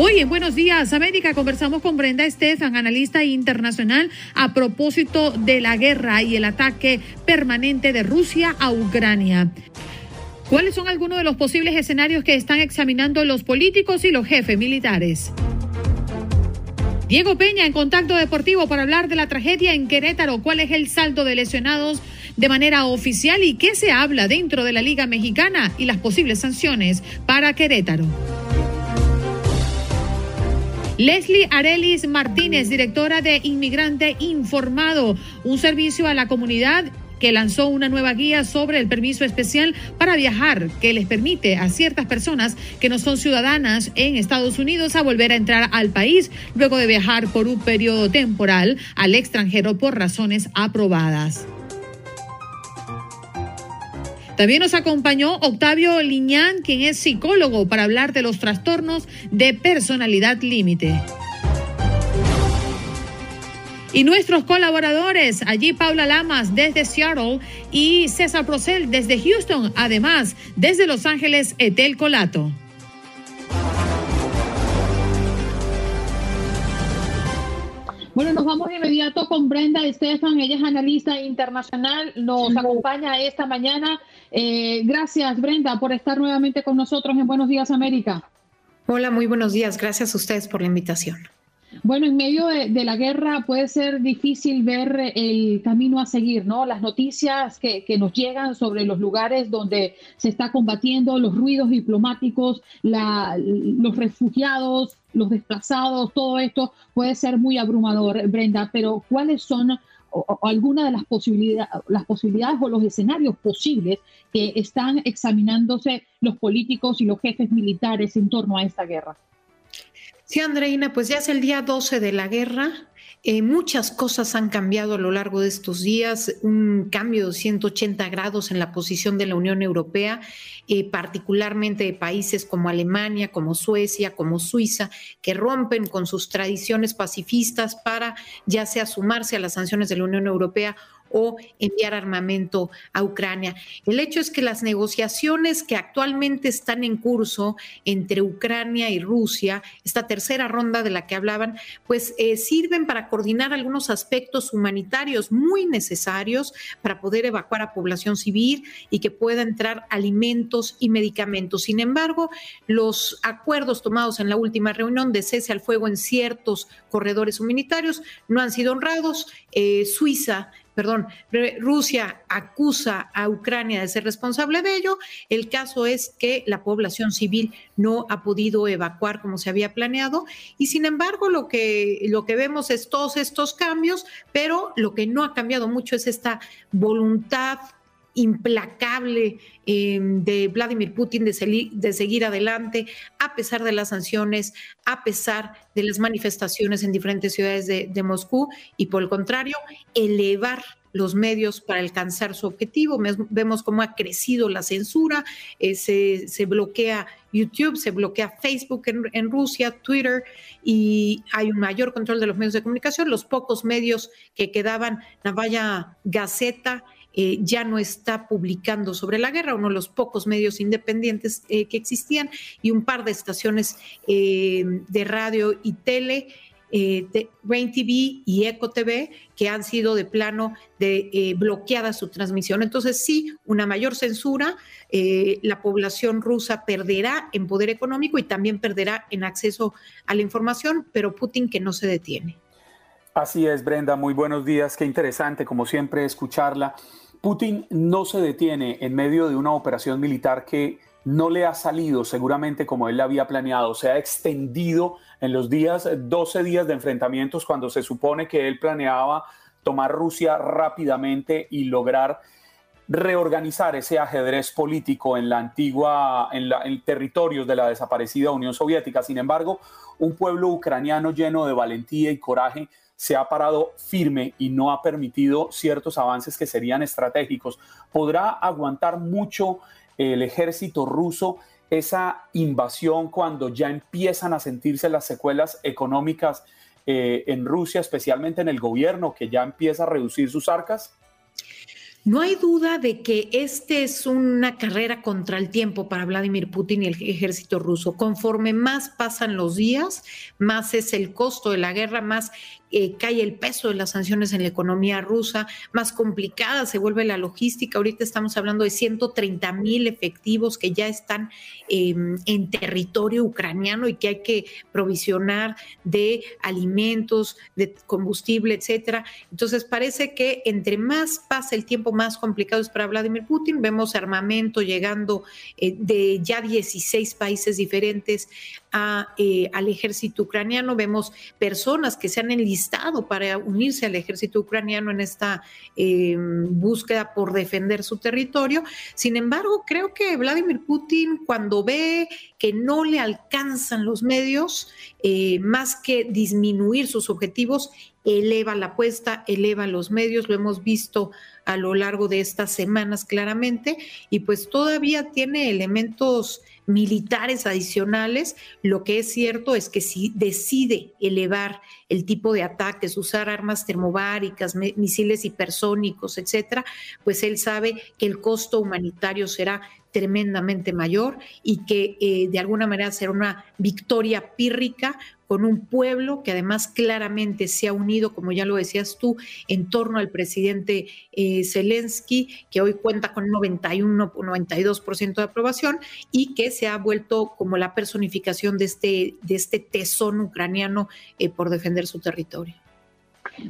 Hoy en Buenos Días América conversamos con Brenda Estefan, analista internacional, a propósito de la guerra y el ataque permanente de Rusia a Ucrania. ¿Cuáles son algunos de los posibles escenarios que están examinando los políticos y los jefes militares? Diego Peña en Contacto Deportivo para hablar de la tragedia en Querétaro. ¿Cuál es el saldo de lesionados de manera oficial y qué se habla dentro de la Liga Mexicana y las posibles sanciones para Querétaro? Leslie Arelis Martínez, directora de Inmigrante Informado, un servicio a la comunidad que lanzó una nueva guía sobre el permiso especial para viajar que les permite a ciertas personas que no son ciudadanas en Estados Unidos a volver a entrar al país luego de viajar por un periodo temporal al extranjero por razones aprobadas. También nos acompañó Octavio Liñán, quien es psicólogo, para hablar de los trastornos de personalidad límite. Y nuestros colaboradores, allí Paula Lamas desde Seattle y César Procel desde Houston, además desde Los Ángeles, Etel Colato. Bueno, nos vamos de inmediato con Brenda Estefan, ella es analista internacional, nos acompaña esta mañana. Eh, gracias, Brenda, por estar nuevamente con nosotros en Buenos Días América. Hola, muy buenos días. Gracias a ustedes por la invitación. Bueno, en medio de, la guerra puede ser difícil ver el camino a seguir, ¿no? Las noticias que, nos llegan sobre los lugares donde se está combatiendo, los ruidos diplomáticos, los refugiados, los desplazados, todo esto puede ser muy abrumador, Brenda, pero ¿cuáles son algunas de las posibilidades, las posibilidades o los escenarios posibles que están examinándose los políticos y los jefes militares en torno a esta guerra? Sí, Andreina, pues ya es el día 12 de la guerra. Eh, muchas cosas han cambiado a lo largo de estos días, un cambio de 180 grados en la posición de la Unión Europea, eh, particularmente de países como Alemania, como Suecia, como Suiza, que rompen con sus tradiciones pacifistas para ya sea sumarse a las sanciones de la Unión Europea o enviar armamento a Ucrania. El hecho es que las negociaciones que actualmente están en curso entre Ucrania y Rusia, esta tercera ronda de la que hablaban, pues eh, sirven para coordinar algunos aspectos humanitarios muy necesarios para poder evacuar a población civil y que pueda entrar alimentos y medicamentos. Sin embargo, los acuerdos tomados en la última reunión de cese al fuego en ciertos corredores humanitarios no han sido honrados. Eh, Suiza perdón, Rusia acusa a Ucrania de ser responsable de ello. El caso es que la población civil no ha podido evacuar como se había planeado y sin embargo lo que, lo que vemos es todos estos cambios, pero lo que no ha cambiado mucho es esta voluntad implacable em, de Vladimir Putin de, de, seguir adelante a pesar de las sanciones, a pesar de las manifestaciones en diferentes ciudades de, Moscú y por el contrario, elevar los medios para alcanzar su objetivo. Vemos cómo ha crecido la censura, eh, se, bloquea YouTube, se bloquea Facebook en, en, Rusia, Twitter, y hay un mayor control de los medios de comunicación. Los pocos medios que quedaban, Navaya Gaceta, eh, ya no está publicando sobre la guerra, uno de los pocos medios independientes eh, que existían y un par de estaciones eh, de radio y tele. de Rain TV y Eco TV que han sido de plano de bloqueada su transmisión. Entonces sí, una mayor censura, la población rusa perderá en poder económico y también perderá en acceso a la información, pero Putin que no se detiene. Así es, Brenda, muy buenos días, qué interesante como siempre escucharla. Putin no se detiene en medio de una operación militar que no le ha salido seguramente como él la había planeado, se ha extendido en los días, 12 días de enfrentamientos cuando se supone que él planeaba tomar Rusia rápidamente y lograr reorganizar ese ajedrez político en la antigua, en, la, en territorios de la desaparecida Unión Soviética. Sin embargo, un pueblo ucraniano lleno de valentía y coraje se ha parado firme y no ha permitido ciertos avances que serían estratégicos. ¿Podrá aguantar mucho el ejército ruso esa invasión cuando ya empiezan a sentirse las secuelas económicas eh, en Rusia, especialmente en el gobierno, que ya empieza a reducir sus arcas? No hay duda de que este es una carrera contra el tiempo para Vladimir Putin y el ejército ruso. Conforme más pasan los días, más es el costo de la guerra, más eh, cae el peso de las sanciones en la economía rusa, más complicada se vuelve la logística. Ahorita estamos hablando de 130 mil efectivos que ya están em, en territorio ucraniano y que hay que provisionar de alimentos, de combustible, etcétera. Entonces parece que entre más pasa el tiempo, más complicado es para Vladimir Putin. Vemos armamento llegando eh, de ya 16 países diferentes eh, al ejército ucraniano. Vemos personas que se han enlistado para unirse al ejército ucraniano en esta em, búsqueda por defender su territorio. Sin embargo, creo que Vladimir Putin, cuando ve que no le alcanzan los medios, eh, más que disminuir sus objetivos, eleva la apuesta, eleva los medios, lo hemos visto a lo largo de estas semanas claramente, y pues todavía tiene elementos militares adicionales, lo que es cierto es que si decide elevar el tipo de ataques, usar armas termobáricas, misiles hipersónicos, etcétera, pues él sabe que el costo humanitario será tremendamente mayor y que eh, de alguna manera será una victoria pírrica con un pueblo que además claramente se ha unido, como ya lo decías tú, en torno al presidente eh, Zelensky, que hoy cuenta con 91 o 92% de aprobación y que se ha vuelto como la personificación de este, de este tesón ucraniano eh, por defender su territorio.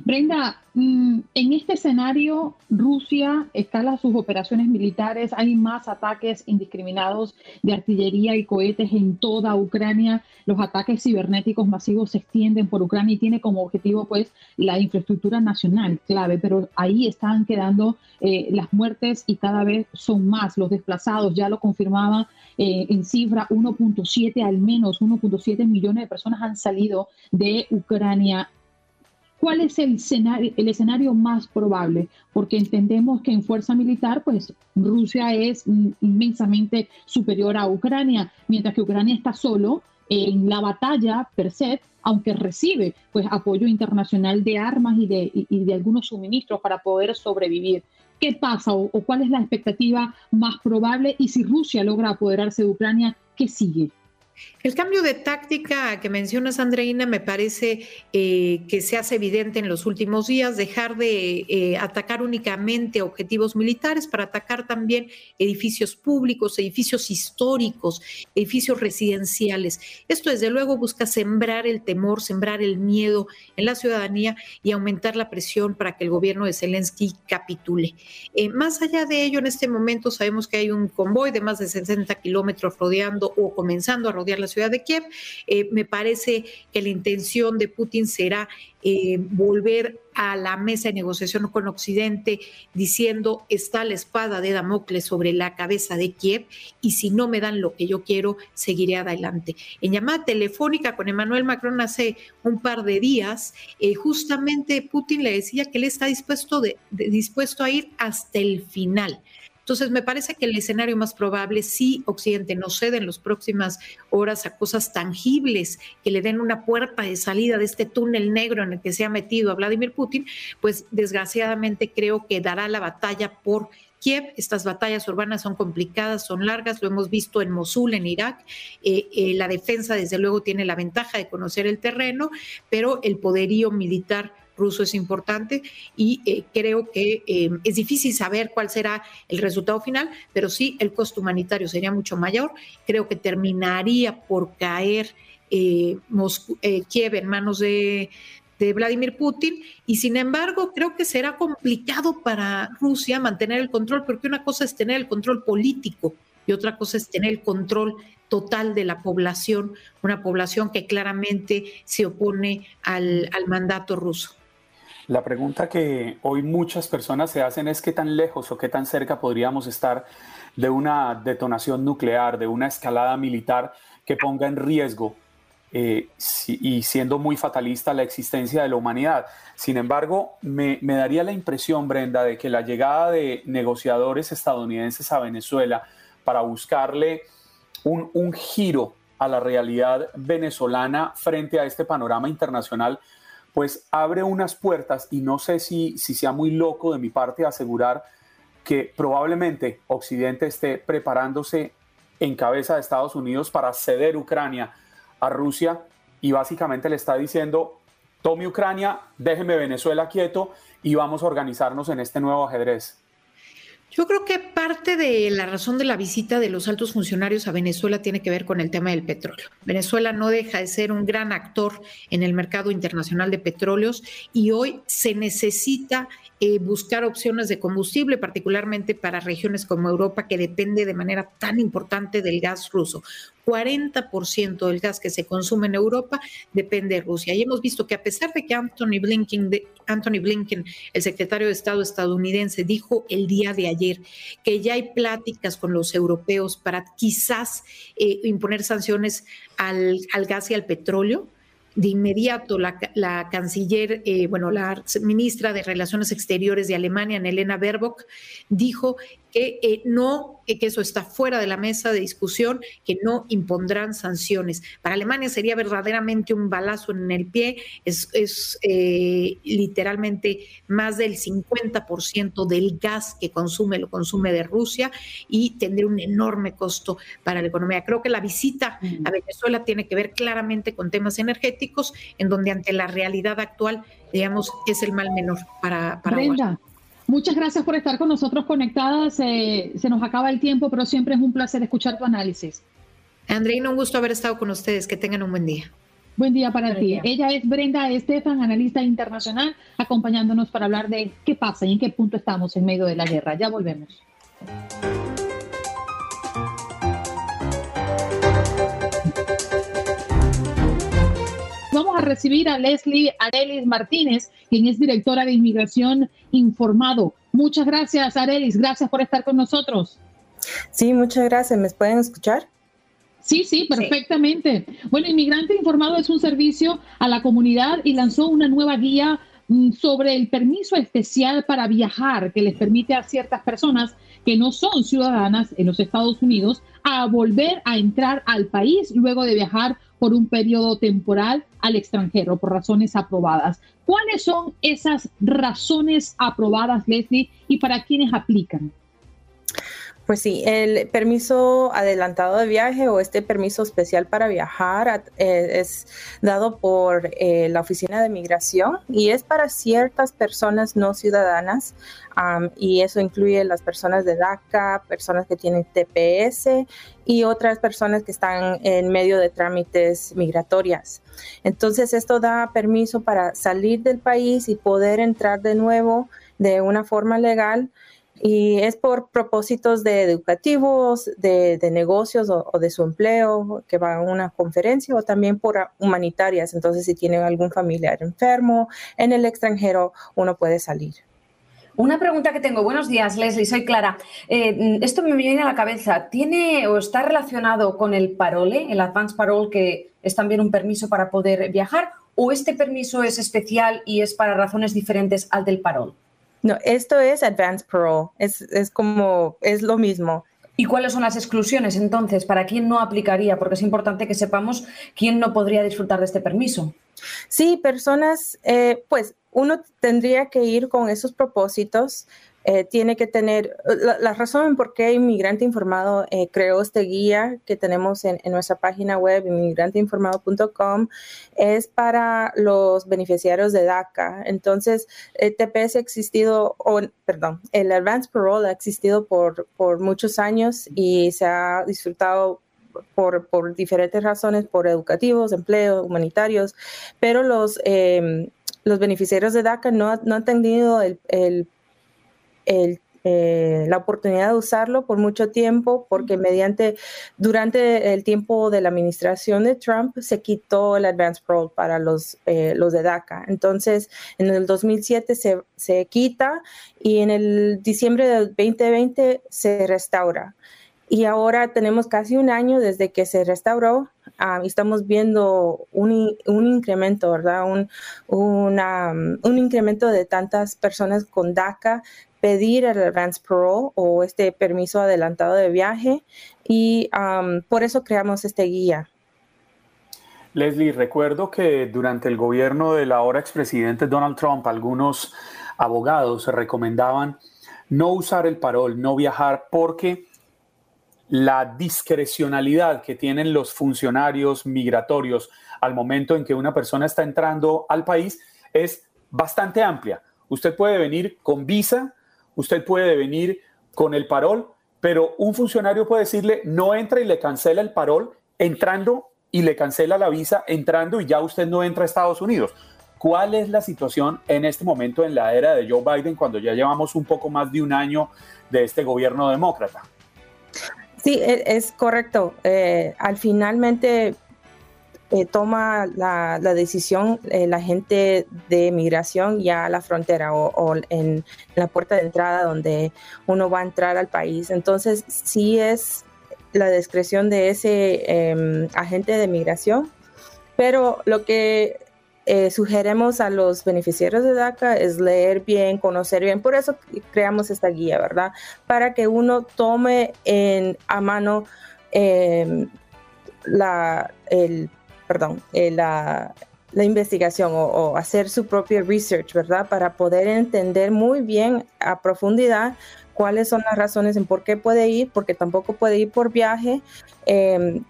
Brenda, mm, en este escenario, Rusia escala sus operaciones militares, hay más ataques indiscriminados de artillería y cohetes en toda Ucrania, los ataques cibernéticos masivos se extienden por Ucrania y tiene como objetivo pues la infraestructura nacional clave, pero ahí están quedando eh, las muertes y cada vez son más. Los desplazados, ya lo confirmaba eh, en cifra 1.7 al menos, 1.7 millones de personas han salido de Ucrania ¿Cuál es el escenario, el escenario más probable? Porque entendemos que en fuerza militar, pues Rusia es inmensamente superior a Ucrania, mientras que Ucrania está solo en la batalla per se, aunque recibe pues apoyo internacional de armas y de, y de algunos suministros para poder sobrevivir. ¿Qué pasa o, o cuál es la expectativa más probable? Y si Rusia logra apoderarse de Ucrania, ¿qué sigue? El cambio de táctica que mencionas, Andreina, me parece eh, que se hace evidente en los últimos días, dejar de eh, atacar únicamente objetivos militares para atacar también edificios públicos, edificios históricos, edificios residenciales. Esto desde luego busca sembrar el temor, sembrar el miedo en la ciudadanía y aumentar la presión para que el gobierno de Zelensky capitule. Eh, más allá de ello, en este momento sabemos que hay un convoy de más de 60 kilómetros rodeando o comenzando a rodear la ciudad de Kiev. Eh, me parece que la intención de Putin será eh, volver a la mesa de negociación con Occidente diciendo está la espada de Damocles sobre la cabeza de Kiev y si no me dan lo que yo quiero, seguiré adelante. En llamada telefónica con Emmanuel Macron hace un par de días, eh, justamente Putin le decía que él está dispuesto, dispuesto a ir hasta el final. Entonces, me parece que el escenario más probable, si Occidente no cede en las próximas horas a cosas tangibles que le den una puerta de salida de este túnel negro en el que se ha metido a Vladimir Putin, pues desgraciadamente creo que dará la batalla por Kiev. Estas batallas urbanas son complicadas, son largas, lo hemos visto en Mosul, en Irak. Eh, eh, la defensa, desde luego, tiene la ventaja de conocer el terreno, pero el poderío militar ruso es importante y eh, creo que eh, es difícil saber cuál será el resultado final, pero sí el costo humanitario sería mucho mayor. Creo que terminaría por caer eh, Kiev en manos de Vladimir Putin y sin embargo creo que será complicado para Rusia mantener el control porque una cosa es tener el control político y otra cosa es tener el control total de la población, una población que claramente se opone al mandato ruso. La pregunta que hoy muchas personas se hacen es qué tan lejos o qué tan cerca podríamos estar de una detonación nuclear, de una escalada militar que ponga en riesgo eh, y siendo muy fatalista la existencia de la humanidad. Sin embargo, me, daría la impresión, Brenda, de que la llegada de negociadores estadounidenses a Venezuela para buscarle un, un giro a la realidad venezolana frente a este panorama internacional, pues abre unas puertas y no sé si, si sea muy loco de mi parte asegurar que probablemente Occidente esté preparándose en cabeza de Estados Unidos para ceder Ucrania a Rusia y básicamente le está diciendo, tome Ucrania, déjeme Venezuela quieto y vamos a organizarnos en este nuevo ajedrez. Yo creo que parte de la razón de la visita de los altos funcionarios a Venezuela tiene que ver con el tema del petróleo. Venezuela no deja de ser un gran actor en el mercado internacional de petróleos y hoy se necesita eh, buscar opciones de combustible, particularmente para regiones como Europa, que depende de manera tan importante del gas ruso. 40% del gas que se consume en Europa depende de Rusia. Y hemos visto que a pesar de que Anthony Blinken, Anthony Blinken, el secretario de Estado estadounidense, dijo el día de ayer que ya hay pláticas con los europeos para quizás eh, imponer sanciones al, al gas y al petróleo, de inmediato la, canciller, eh, bueno, la ministra de Relaciones Exteriores de Alemania, Elena Baerbock, dijo que eh, no, que eso está fuera de la mesa de discusión, que no impondrán sanciones. Para Alemania sería verdaderamente un balazo en el pie, es, es eh, literalmente más del 50% del gas que consume, lo consume de Rusia y tendría un enorme costo para la economía. Creo que la visita a Venezuela tiene que ver claramente con temas energéticos, en donde ante la realidad actual, digamos, es el mal menor para, para Muchas gracias por estar con nosotros conectadas. se nos acaba el tiempo, pero siempre es un placer escuchar tu análisis. Andreina, un gusto haber estado con ustedes. Que tengan un buen día. Buen día para ti. Ella es Brenda Estefan, analista internacional, acompañándonos para hablar de qué pasa y en qué punto estamos en medio de la guerra. Ya volvemos. Recibir a Leslie Arelis Martínez, quien es directora de Inmigración Informado. Muchas gracias, Arelis. Gracias por estar con nosotros. Sí, muchas gracias. ¿Me pueden escuchar? Sí, sí, perfectamente. Bueno, Inmigrante Informado es un servicio a la comunidad y lanzó una nueva guía mm, sobre el permiso especial para viajar que les permite a ciertas personas que no son ciudadanas en los Estados Unidos a volver a entrar al país luego de viajar por un periodo temporal al extranjero por razones aprobadas. ¿Cuáles son esas razones aprobadas, Leslie, y para quiénes aplican? Pues sí, el permiso adelantado de viaje o este permiso especial para viajar eh, es dado por eh, la Oficina de Migración y es para ciertas personas no ciudadanas y eso incluye las personas de DACA, personas que tienen TPS y otras personas que están en medio de trámites migratorias. Entonces esto da permiso para salir del país y poder entrar de nuevo de una forma legal y es por propósitos de educativos, de, negocios o, de su empleo, que va a una conferencia o también por humanitarias. Entonces, si tiene algún familiar enfermo en el extranjero, uno puede salir. Una pregunta que tengo. Buenos días, Leslie. Soy Clara. Eh, esto me viene a la cabeza. ¿Tiene o está relacionado con el parole, el advance parole, que es también un permiso para poder viajar? ¿O este permiso es especial y es para razones diferentes al del parole? No, esto es Advanced Parole, es, es como, es lo mismo. ¿Y cuáles son las exclusiones entonces? ¿Para quién no aplicaría? Porque es importante que sepamos quién no podría disfrutar de este permiso. Sí, personas, eh, pues uno tendría que ir con esos propósitos eh, tiene que tener, la, razón por qué Inmigrante Informado eh, creó este guía que tenemos en, nuestra página web, inmigranteinformado.com, es para los beneficiarios de DACA. Entonces, el TPS ha existido, o, perdón, el Advance Parole ha existido por, por muchos años y se ha disfrutado por, por, diferentes razones, por educativos, empleos, humanitarios, pero los, eh, los beneficiarios de DACA no, no han tenido el eh, la oportunidad de usarlo por mucho tiempo porque mediante durante el tiempo de la administración de Trump se quitó el Advance Parole para los, eh, los de DACA. Entonces, en el 2007 se, se quita y en el diciembre del 2020 se restaura. Y ahora tenemos casi un año desde que se restauró ah, estamos viendo un, un incremento, ¿verdad? Un, una, un incremento de tantas personas con DACA pedir el advance parole o este permiso adelantado de viaje y por eso creamos este guía. Leslie, recuerdo que durante el gobierno del ahora expresidente Donald Trump, algunos abogados recomendaban no usar el parol, no viajar, porque la discrecionalidad que tienen los funcionarios migratorios al momento en que una persona está entrando al país es bastante amplia. Usted puede venir con visa, usted puede venir con el parol, pero un funcionario puede decirle no entra y le cancela el parol entrando y le cancela la visa entrando y ya usted no entra a Estados Unidos. ¿Cuál es la situación en este momento en la era de Joe Biden cuando ya llevamos un poco más de un año de este gobierno demócrata? Sí, e, es, correcto. Eh, al finalmente eh, toma la, decisión eh, la gente de migración ya a la frontera o, en la puerta de entrada donde uno va a entrar al país. Entonces, sí es la discreción de ese em, agente de migración, pero lo que eh, sugerimos a los beneficiarios de DACA es leer bien, conocer bien. Por eso creamos esta guía, ¿verdad? Para que uno tome en, a mano em, la, el, perdón, eh, la, investigación o, hacer su propio research, ¿verdad? Para poder entender muy bien a profundidad cuáles son las razones en por qué puede ir, porque tampoco puede ir por viaje. Eh,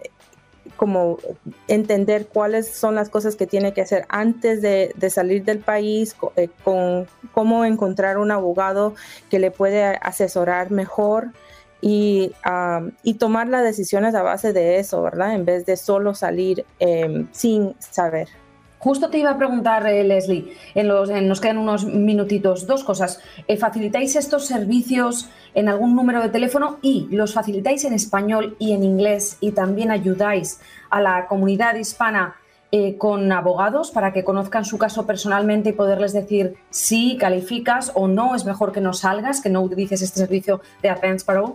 como entender cuáles son las cosas que tiene que hacer antes de, salir del país, eh, con cómo encontrar un abogado que le puede asesorar mejor y, y, tomar las decisiones a base de eso, ¿verdad? En vez de solo salir em, sin saber. Justo te iba a preguntar, eh, Leslie, en los, nos quedan unos minutitos, dos cosas. Eh, ¿Facilitáis estos servicios en algún número de teléfono y los facilitáis en español y en inglés y también ayudáis a la comunidad hispana eh, con abogados para que conozcan su caso personalmente y poderles decir si calificas o no, es mejor que no salgas, que no utilices este servicio de Advance Parole?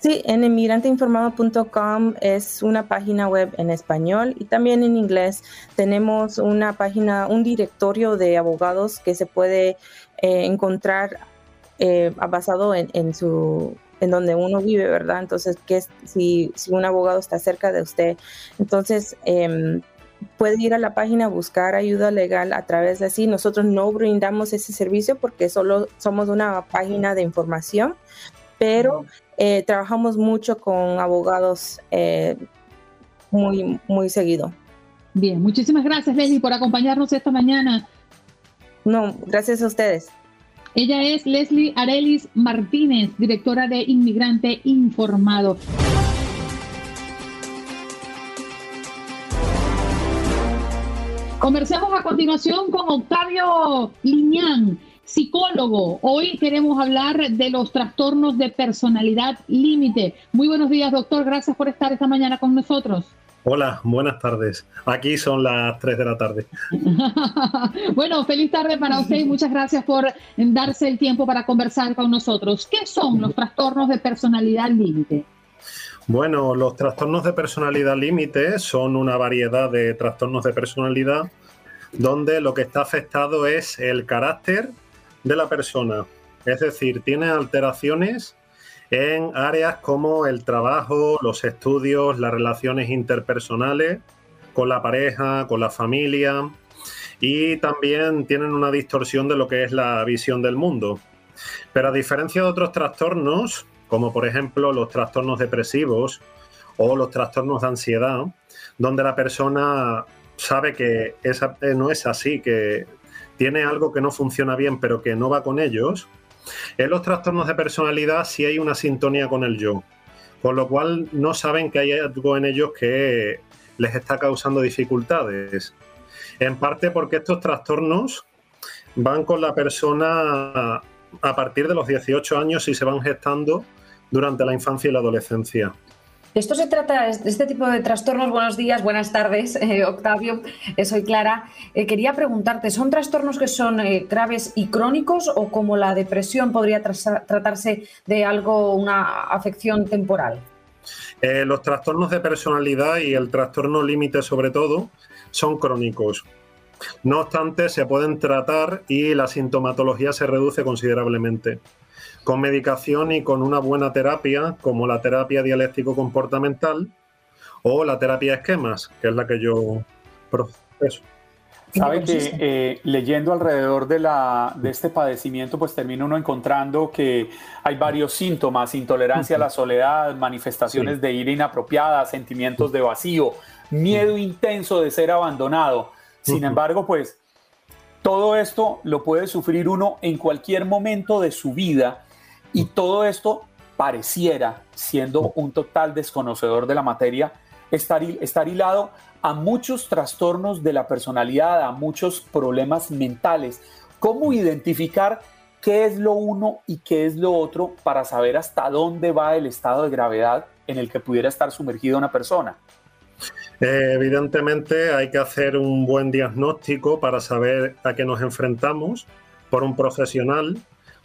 Sí, en emigranteinformado.com es una página web en español y también en inglés. Tenemos una página, un directorio de abogados que se puede eh, encontrar eh, basado en, su en donde uno vive, ¿verdad? Entonces, que si, si un abogado está cerca de usted, entonces em, puede ir a la página a buscar ayuda legal a través de así. Nosotros no brindamos ese servicio porque solo somos una página de información, pero eh, trabajamos mucho con abogados eh, muy, muy seguido. Bien, muchísimas gracias Leslie por acompañarnos esta mañana. No, gracias a ustedes. Ella es Leslie Arelis Martínez, directora de Inmigrante Informado. Conversemos a continuación con Octavio Liñán psicólogo. Hoy queremos hablar de los trastornos de personalidad límite. Muy buenos días, doctor. Gracias por estar esta mañana con nosotros. Hola, buenas tardes. Aquí son las 3 de la tarde. bueno, feliz tarde para usted y muchas gracias por darse el tiempo para conversar con nosotros. ¿Qué son los trastornos de personalidad límite? Bueno, los trastornos de personalidad límite son una variedad de trastornos de personalidad donde lo que está afectado es el carácter, de la persona. Es decir, tiene alteraciones en áreas como el trabajo, los estudios, las relaciones interpersonales con la pareja, con la familia y también tienen una distorsión de lo que es la visión del mundo. Pero a diferencia de otros trastornos, como por ejemplo los trastornos depresivos o los trastornos de ansiedad, donde la persona sabe que esa, eh, no es así, que tiene algo que no funciona bien pero que no va con ellos, en los trastornos de personalidad sí hay una sintonía con el yo, con lo cual no saben que hay algo en ellos que les está causando dificultades. En parte porque estos trastornos van con la persona a partir de los 18 años y se van gestando durante la infancia y la adolescencia. Esto se trata, este tipo de trastornos, buenos días, buenas tardes, eh, Octavio, eh, soy Clara. Eh, quería preguntarte, ¿son trastornos que son graves y crónicos o como la depresión podría tratarse de algo, una afección temporal? Los trastornos de personalidad y el trastorno límite sobre todo son crónicos. No obstante, se pueden tratar y la sintomatología se reduce considerablemente. Con medicación y con una buena terapia, como la terapia dialéctico-comportamental o la terapia esquemas, que es la que yo proceso. Sabe que eh, leyendo alrededor de, la, de este padecimiento, pues termina uno encontrando que hay varios síntomas, intolerancia a la soledad, manifestaciones de ira inapropiada, sentimientos de vacío, miedo intenso de ser abandonado. Sin embargo, pues todo esto lo puede sufrir uno en cualquier momento de su vida y todo esto pareciera, siendo un total desconocedor de la materia, estar, estar hilado a muchos trastornos de la personalidad, a muchos problemas mentales. ¿Cómo identificar qué es lo uno y qué es lo otro para saber hasta dónde va el estado de gravedad en el que pudiera estar sumergida una persona? Eh, evidentemente hay que hacer un buen diagnóstico para saber a qué nos enfrentamos por un profesional,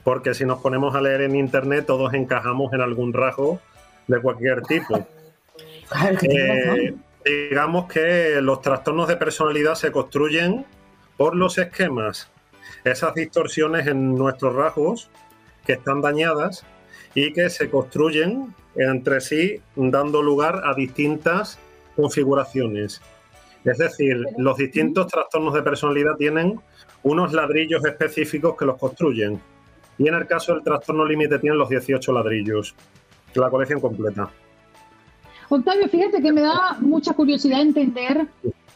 porque si nos ponemos a leer en internet todos encajamos en algún rasgo de cualquier tipo. Eh, digamos que los trastornos de personalidad se construyen por los esquemas, esas distorsiones en nuestros rasgos que están dañadas y que se construyen entre sí dando lugar a distintas configuraciones. Es decir, los distintos trastornos de personalidad tienen unos ladrillos específicos que los construyen. Y en el caso del trastorno límite tienen los 18 ladrillos, la colección completa. Octavio, fíjate que me da mucha curiosidad entender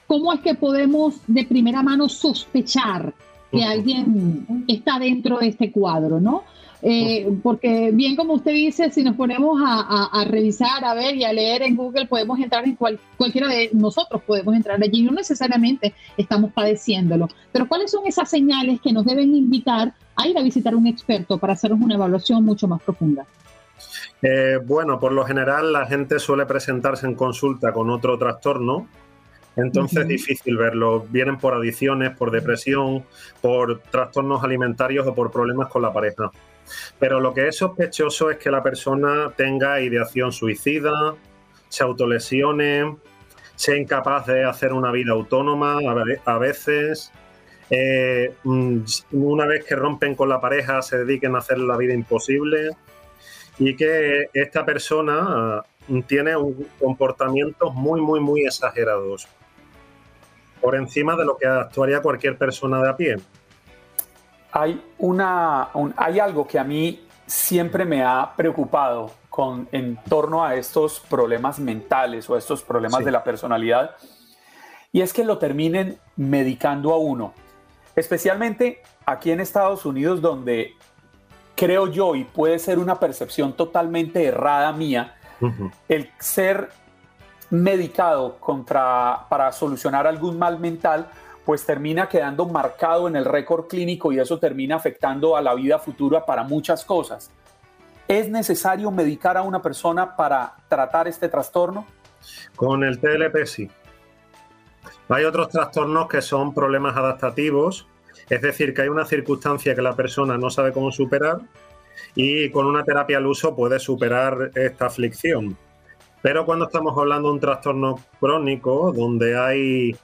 cómo es que podemos de primera mano sospechar que alguien está dentro de este cuadro, ¿no? Eh, porque bien como usted dice, si nos ponemos a, revisar, a ver y a leer en Google, podemos entrar en cualquiera de nosotros, podemos entrar allí, no necesariamente estamos padeciéndolo. Pero ¿cuáles son esas señales que nos deben invitar a ir a visitar a un experto para hacernos una evaluación mucho más profunda? Eh, bueno, por lo general la gente suele presentarse en consulta con otro trastorno, entonces es difícil verlo. Vienen por adicciones, por depresión, por trastornos alimentarios o por problemas con la pareja. Pero lo que es sospechoso es que la persona tenga ideación suicida, se autolesione, sea incapaz de hacer una vida autónoma a veces. Eh, mm, una vez que rompen con la pareja se dediquen a hacer la vida imposible y que esta persona uh, tiene comportamientos muy, muy, muy exagerados, por encima de lo que actuaría cualquier persona de a pie. Hay, una, hay algo que a mí siempre me ha preocupado con, en torno a estos problemas mentales o estos problemas de la personalidad, y es que lo terminen medicando a uno, especialmente aquí en Estados Unidos, donde creo yo, y puede ser una percepción totalmente errada mía, el ser medicado contra, para solucionar algún mal mental, pues termina quedando marcado en el récord clínico y eso termina afectando a la vida futura para muchas cosas. ¿Es necesario medicar a una persona para tratar este trastorno? Con el TLP sí. Hay otros trastornos que son problemas adaptativos, es decir, que hay una circunstancia que la persona no sabe cómo superar y con una terapia al uso puede superar esta aflicción. Pero cuando estamos hablando de un trastorno crónico, donde hay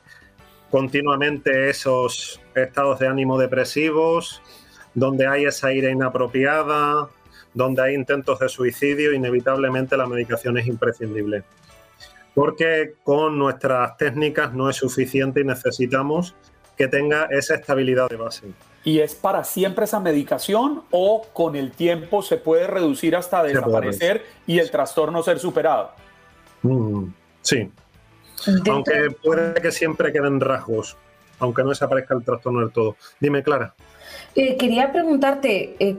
continuamente esos estados de ánimo depresivos, donde hay esa ira inapropiada, donde hay intentos de suicidio, inevitablemente la medicación es imprescindible. Porque con nuestras técnicas no es suficiente y necesitamos que tenga esa estabilidad de base. ¿Y es para siempre esa medicación o con el tiempo se puede reducir hasta desaparecer y el trastorno ser superado? Mm, sí. Aunque puede que siempre queden rasgos, aunque no desaparezca el trastorno del todo. Dime, Clara. Eh, quería preguntarte, eh,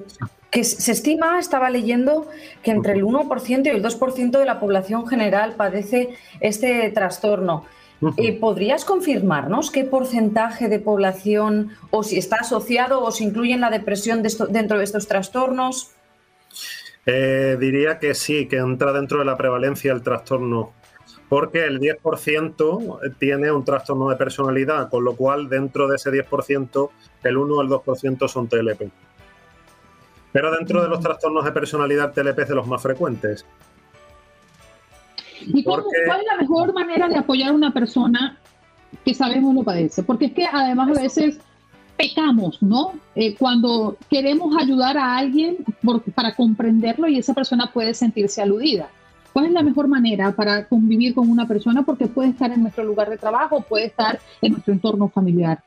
que se estima, estaba leyendo, que entre el 1% y el 2% de la población general padece este trastorno. Eh, ¿Podrías confirmarnos qué porcentaje de población o si está asociado o si incluye la depresión dentro de estos trastornos? Diría que sí, que entra dentro de la prevalencia el trastorno, porque el 10% tiene un trastorno de personalidad, con lo cual dentro de ese 10%, el 1 o el 2% son TLP. Pero dentro de los trastornos de personalidad, TLP es de los más frecuentes. ¿Y cuál es la mejor manera de apoyar a una persona que sabemos lo padece? Porque es que además a veces pecamos, ¿no? Eh, cuando queremos ayudar a alguien para comprenderlo y esa persona puede sentirse aludida. ¿Cuál es la mejor manera para convivir con una persona? Porque puede estar en nuestro lugar de trabajo, puede estar en nuestro entorno familiar.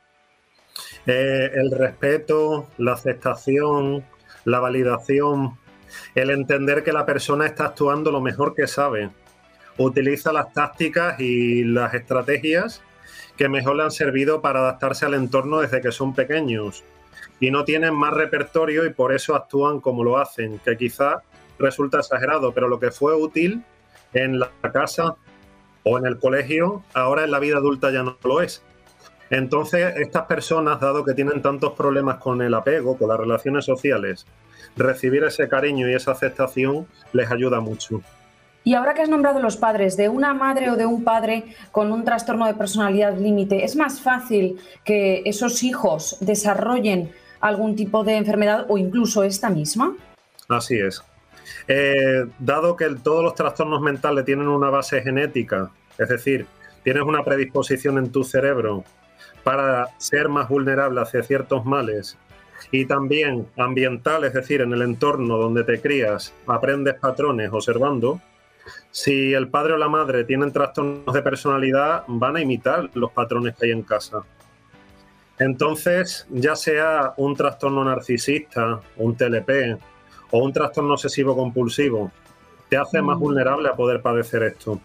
Eh, el respeto, la aceptación, la validación, el entender que la persona está actuando lo mejor que sabe. Utiliza las tácticas y las estrategias que mejor le han servido para adaptarse al entorno desde que son pequeños. Y no tienen más repertorio y por eso actúan como lo hacen, que quizá resulta exagerado, pero lo que fue útil en la casa o en el colegio, ahora en la vida adulta ya no lo es. Entonces, estas personas, dado que tienen tantos problemas con el apego, con las relaciones sociales, recibir ese cariño y esa aceptación les ayuda mucho. Y ahora que has nombrado los padres, de una madre o de un padre con un trastorno de personalidad límite, ¿es más fácil que esos hijos desarrollen algún tipo de enfermedad o incluso esta misma? Así es. Eh, dado que todos los trastornos mentales tienen una base genética, es decir, tienes una predisposición en tu cerebro para ser más vulnerable hacia ciertos males y también ambiental, es decir, en el entorno donde te crías, aprendes patrones observando, si el padre o la madre tienen trastornos de personalidad, van a imitar los patrones que hay en casa. Entonces, ya sea un trastorno narcisista, un TLP o un trastorno obsesivo compulsivo, te hace más mm. vulnerable a poder padecer esto.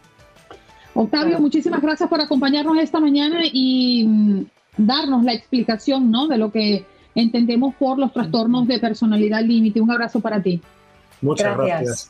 Octavio, muchísimas gracias por acompañarnos esta mañana y mm, darnos la explicación ¿no? de lo que entendemos por los trastornos de personalidad límite. Un abrazo para ti. Muchas gracias.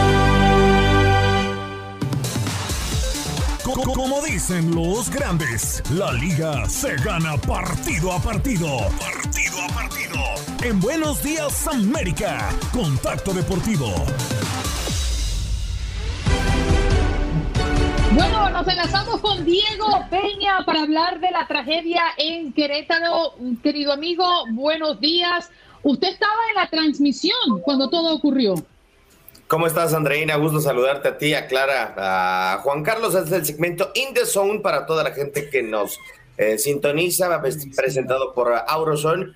Dicen los grandes, la liga se gana partido a partido. Partido a partido. En Buenos Días América, Contacto Deportivo. Bueno, nos enlazamos con Diego Peña para hablar de la tragedia en Querétaro. Querido amigo, buenos días. Usted estaba en la transmisión cuando todo ocurrió. ¿Cómo estás, Andreina? Gusto saludarte a ti, a Clara, a Juan Carlos. Este es el segmento In the Zone para toda la gente que nos eh, sintoniza, presentado por Auroson.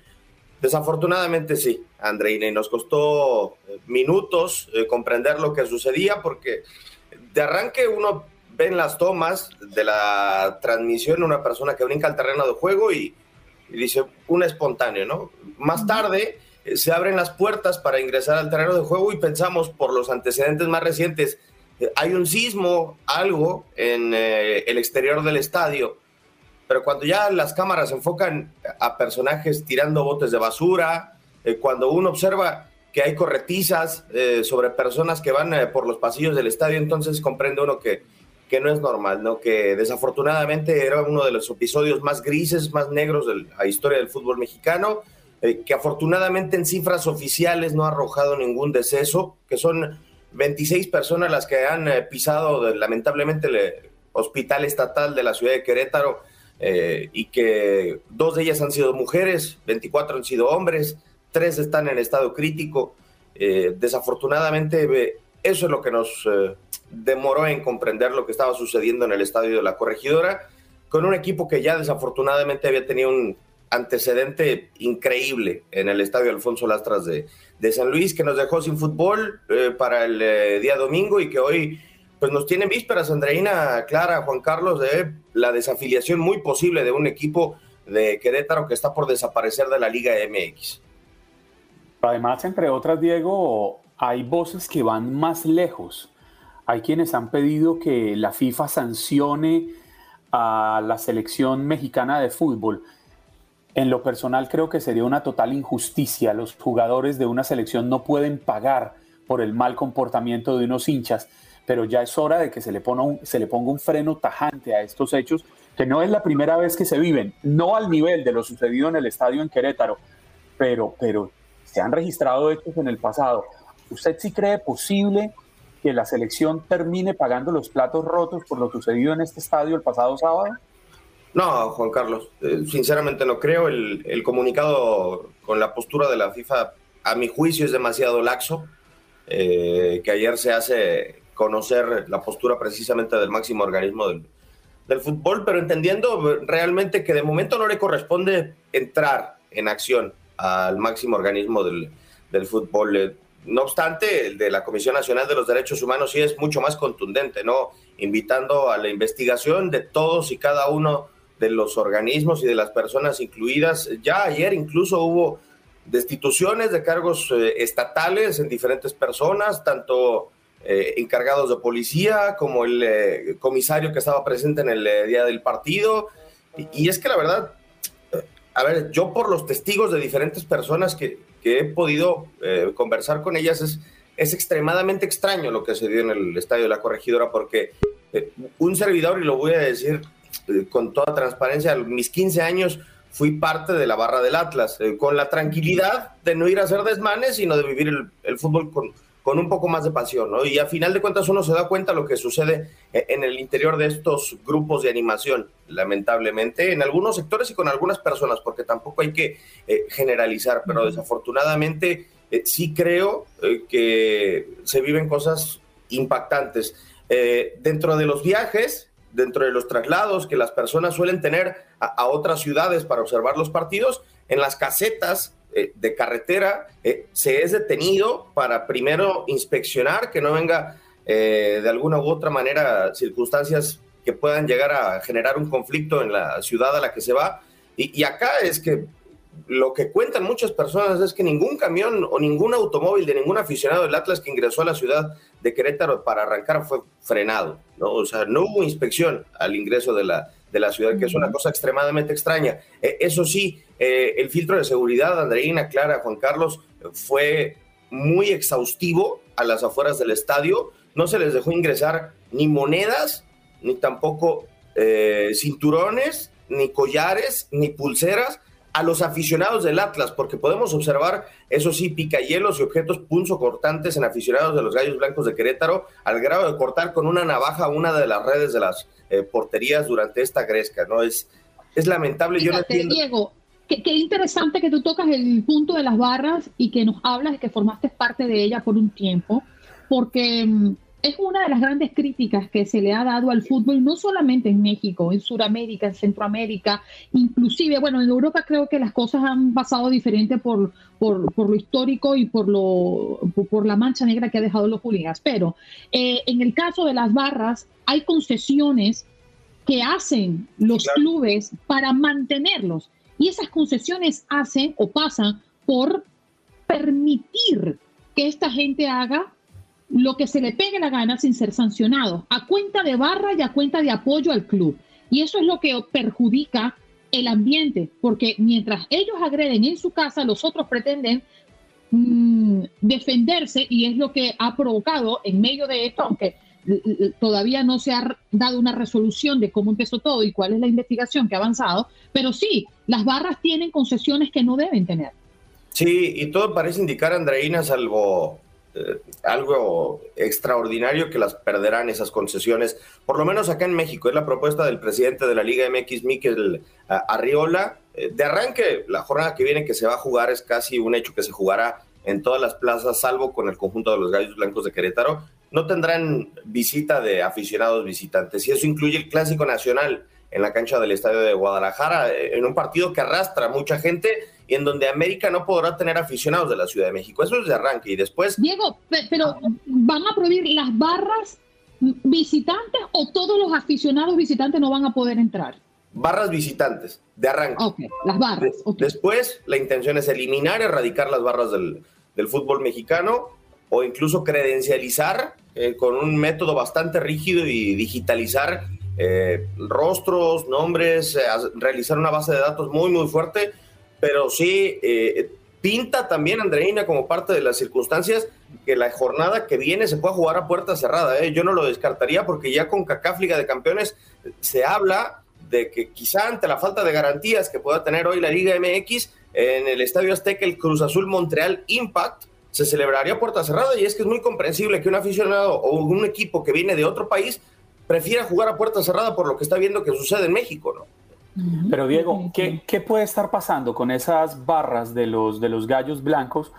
Desafortunadamente sí, Andreina, y nos costó eh, minutos eh, comprender lo que sucedía porque de arranque uno ve en las tomas de la transmisión una persona que brinca al terreno de juego y, y dice un espontáneo, ¿no? Más tarde se abren las puertas para ingresar al terreno de juego y pensamos por los antecedentes más recientes, eh, hay un sismo, algo en eh, el exterior del estadio, pero cuando ya las cámaras enfocan a personajes tirando botes de basura, eh, cuando uno observa que hay corretizas sobre personas que van por los pasillos del estadio, entonces comprende uno que, que no es normal, ¿no? que desafortunadamente era uno de los episodios más grises, más negros de la historia del fútbol mexicano eh, que afortunadamente en cifras oficiales no ha arrojado ningún deceso, que son 26 personas las que han eh, pisado lamentablemente el hospital estatal de la ciudad de Querétaro eh, y que dos de ellas han sido mujeres, 24 han sido hombres, tres están en estado crítico. desafortunadamente eso es lo que nos demoró en comprender lo que estaba sucediendo en el estadio de la corregidora, con un equipo que ya desafortunadamente había tenido un antecedente increíble en el estadio Alfonso Lastras de, San Luis, que nos dejó sin fútbol eh, para el eh, día domingo y que hoy pues nos tiene vísperas, Andreina, Clara, Juan Carlos, de la desafiliación muy posible de un equipo de Querétaro que está por desaparecer de la Liga MX. Además, entre otras, Diego, hay voces que van más lejos. Hay quienes han pedido que la FIFA sancione a la selección mexicana de fútbol en lo personal creo que sería una total injusticia. Los jugadores de una selección no pueden pagar por el mal comportamiento de unos hinchas, pero ya es hora de que se le, ponga un, se le ponga un freno tajante a estos hechos, que no es la primera vez que se viven, no al nivel de lo sucedido en el estadio en Querétaro, pero, pero se han registrado hechos en el pasado. ¿Usted sí cree posible que la selección termine pagando los platos rotos por lo sucedido en este estadio el pasado sábado? No, Juan Carlos, eh, sinceramente no creo. El, comunicado con la postura de la FIFA, a mi juicio, es demasiado laxo. Eh, que ayer se hace conocer la postura precisamente del máximo organismo del, del fútbol, pero entendiendo realmente que de momento no le corresponde entrar en acción al máximo organismo del, del fútbol. Eh, no obstante, el de la Comisión Nacional de los Derechos Humanos sí es mucho más contundente, ¿no? Invitando a la investigación de todos y cada uno de los organismos y de las personas incluidas. Ya ayer incluso hubo destituciones de cargos eh, estatales en diferentes personas, tanto eh, encargados de policía como el eh, comisario que estaba presente en el día del partido. Y, es que la verdad, a ver, yo por los testigos de diferentes personas que, que he podido conversar con ellas, es, es extremadamente extraño lo que se dio en el estadio de la corregidora, porque un servidor, y lo voy a decir con toda transparencia, a mis 15 años fui parte de la barra del Atlas, eh, con la tranquilidad de no ir a hacer desmanes, sino de vivir el, fútbol con, con, un poco más de pasión, ¿no? Y a final de cuentas uno se da cuenta lo que sucede eh, en el interior de estos grupos de animación, lamentablemente, en algunos sectores y con algunas personas, porque tampoco hay que generalizar, pero desafortunadamente sí creo que se viven cosas impactantes. dentro de los viajes, dentro de los traslados que las personas suelen tener a, otras ciudades para observar los partidos, en las casetas eh, de carretera eh, se es detenido para primero inspeccionar que no venga eh, de alguna u otra manera circunstancias que puedan llegar a generar un conflicto en la ciudad a la que se va. y acá es que lo que cuentan muchas personas es que ningún camión o ningún automóvil de ningún aficionado del Atlas que ingresó a la ciudad de Querétaro para arrancar fue frenado, ¿no? O sea, no hubo inspección al ingreso de la, de la ciudad, que es una cosa extremadamente extraña. Eh, eso sí, eh, el filtro de seguridad, Andreina, Clara, Juan Carlos, fue muy exhaustivo a las afueras del estadio. No se les dejó ingresar ni monedas, ni tampoco eh, cinturones, ni collares, ni pulseras a los aficionados del Atlas, porque podemos observar, eso sí, picahielos y objetos punzocortantes en aficionados de los Gallos Blancos de Querétaro, al grado de cortar con una navaja una de las redes de las eh, porterías durante esta gresca, ¿no? Es, es lamentable. yo no Diego, qué, qué, interesante que tú tocas el punto de las barras y que nos hablas de que formaste parte de ella por un tiempo, porque mm, es una de las grandes críticas que se le ha dado al fútbol, no solamente en México, en Sudamérica, en Centroamérica, inclusive, bueno, en Europa creo que las cosas han pasado diferente por, por, lo histórico y por, lo, por, la mancha negra que ha dejado los hooligans, pero eh, en el caso de las barras hay concesiones que hacen los clubes para mantenerlos. Y esas concesiones hacen o pasan por permitir que esta gente haga lo que se le pegue la gana sin ser sancionado, a cuenta de barra y a cuenta de apoyo al club. Y eso es lo que perjudica el ambiente, porque mientras ellos agreden en su casa, los otros pretenden mm, defenderse y es lo que ha provocado en medio de esto, aunque todavía no se ha dado una resolución de cómo empezó todo y cuál es la investigación que ha avanzado, pero sí, las barras tienen concesiones que no deben tener. Sí, y todo parece indicar, Andreina, salvo eh, algo extraordinario que las perderán esas concesiones, por lo menos acá en México. Es la propuesta del presidente de la Liga MX, Miquel eh, Arriola. Eh, de arranque, la jornada que viene que se va a jugar es casi un hecho que se jugará en todas las plazas, salvo con el conjunto de los Gallos Blancos de Querétaro. No tendrán visita de aficionados visitantes y eso incluye el Clásico Nacional en la cancha del Estadio de Guadalajara, en un partido que arrastra mucha gente y en donde América no podrá tener aficionados de la Ciudad de México. Eso es de arranque y después... Diego, pero ¿van a prohibir las barras visitantes o todos los aficionados visitantes no van a poder entrar? Barras visitantes, de arranque. Ok, las barras. Después, la intención es eliminar, erradicar las barras del, fútbol mexicano o incluso credencializar eh, con un método bastante rígido y digitalizar eh, rostros, nombres, eh, realizar una base de datos muy, muy fuerte pero sí eh, pinta también Andreina como parte de las circunstancias que la jornada que viene se pueda jugar a puerta cerrada. ¿eh? Yo no lo descartaría porque ya con CACAF Liga de Campeones se habla de que quizá ante la falta de garantías que pueda tener hoy la Liga MX en el Estadio Azteca, el Cruz Azul Montreal Impact se celebraría puerta cerrada y es que es muy comprensible que un aficionado o un equipo que viene de otro país prefiera jugar a puerta cerrada por lo que está viendo que sucede en México, ¿no? Pero Diego, ¿qué, ¿qué, puede estar pasando con esas barras de los, de los gallos blancos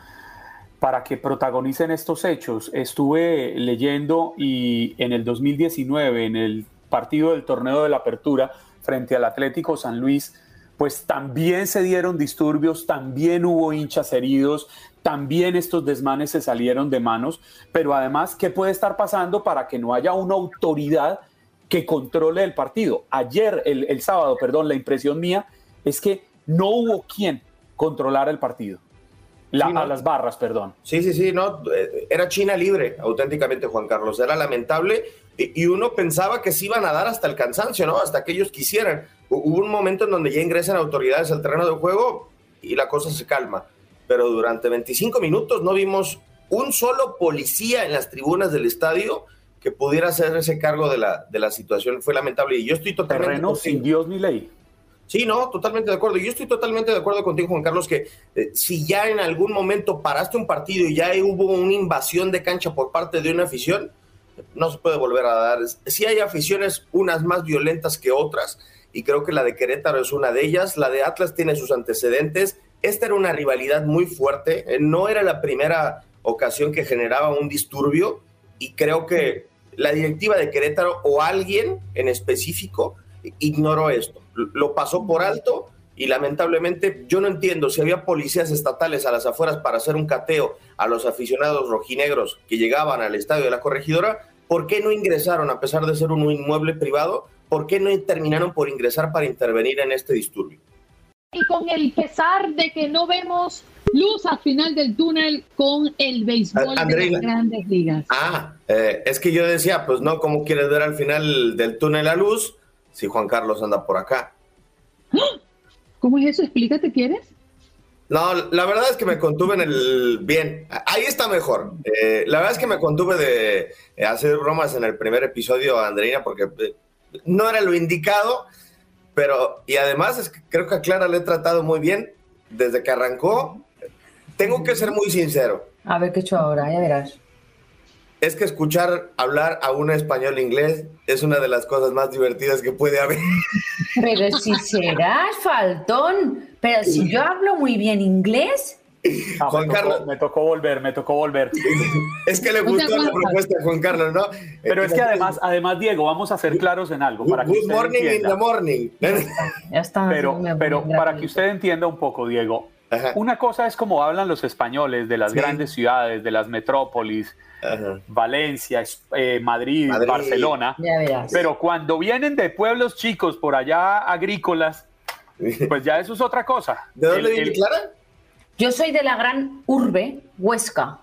para que protagonicen estos hechos? Estuve leyendo y en el 2019, en el partido del torneo de la apertura frente al Atlético San Luis, pues también se dieron disturbios, también hubo hinchas heridos, también estos desmanes se salieron de manos, pero además, ¿qué puede estar pasando para que no haya una autoridad que controle el partido? Ayer, el, sábado, perdón, la impresión mía es que no hubo quien controlara el partido. A las barras, perdón. Sí, sí, sí, no, eh, era China libre, auténticamente, Juan Carlos. Era lamentable y uno pensaba que se iban a dar hasta el cansancio, ¿no? Hasta que ellos quisieran Hubo un momento en donde ya ingresan autoridades al terreno de juego y la cosa se calma. Pero durante 25 minutos no vimos un solo policía en las tribunas del estadio que pudiera hacer ese cargo de la, de la situación. Fue lamentable y yo estoy totalmente... Terreno sin Dios ni ley. Sí, no, totalmente de acuerdo. Yo estoy totalmente de acuerdo contigo, Juan Carlos, que eh, si ya en algún momento paraste un partido y ya hubo una invasión de cancha por parte de una afición, no se puede volver a dar. Si hay aficiones, unas más violentas que otras, y creo que la de Querétaro es una de ellas. La de Atlas tiene sus antecedentes. Esta era una rivalidad muy fuerte, eh, no era la primera ocasión que generaba un disturbio y creo que la directiva de Querétaro o alguien en específico ignoró esto, lo pasó por alto y lamentablemente yo no entiendo si había policías estatales a las afueras para hacer un cateo a los aficionados rojinegros que llegaban al estadio de la corregidora, ¿por qué no ingresaron a pesar de ser un inmueble privado? ¿por qué no terminaron por ingresar para intervenir en este disturbio? Y con el pesar de que no vemos luz al final del túnel con el béisbol de las grandes ligas. Ah, eh, es que yo decía, pues no, ¿cómo quieres ver al final del túnel la luz si Juan Carlos anda por acá? ¿Cómo es eso? Explícate, ¿quieres? No, la verdad es que me contuve en el bien. Ahí está mejor. Eh, la verdad es que me contuve de hacer bromas en el primer episodio, Andreina, porque eh, no era lo indicado, pero y además es que creo que a Clara le he tratado muy bien desde que arrancó. Tengo que ser muy sincero. A ver qué he hecho ahora, ya verás. Es que escuchar hablar a un español inglés es una de las cosas más divertidas que puede haber. Pero si serás faltón, pero si yo hablo muy bien inglés. Ah, Juan Carlos. Me tocó volver, me tocó volver. es que le gustó la propuesta a Juan Carlos, ¿no? Pero es que además, además, Diego, vamos a ser claros en algo. Para good morning in the morning. Ya está. Pero, pero para que usted entienda un poco, Diego, una cosa es como hablan los españoles de las grandes ciudades, de las metrópolis, Valencia, eh, Madrid, Barcelona. Pero cuando vienen de pueblos chicos por allá agrícolas, pues ya eso es otra cosa. ¿De dónde viene Clara? Yo soy de la gran urbe, Huesca,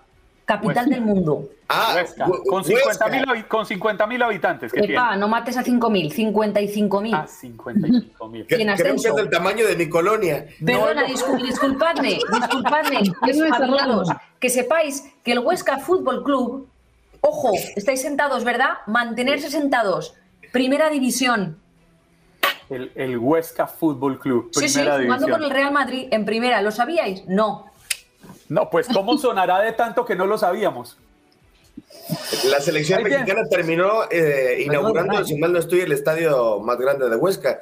capital del mundo. Ah, Huesca, con 50.000 con 50 habitantes. Que Epa, no mates a 5.000, 55.000. Ah, 55.000. Creo que es del tamaño de mi colonia. Perdona, disculpadme, disculpadme, que sepáis que el Huesca Fútbol Club, ojo, estáis sentados, ¿verdad? Mantenerse sentados. Primera división, el, Huesca Fútbol Club. sí, sí, jugando con el Real Madrid en primera. ¿Lo sabíais? No. No, pues ¿cómo sonará de tanto que no lo sabíamos? La selección mexicana terminó eh, inaugurando, si mal no estoy, el estadio más grande de Huesca,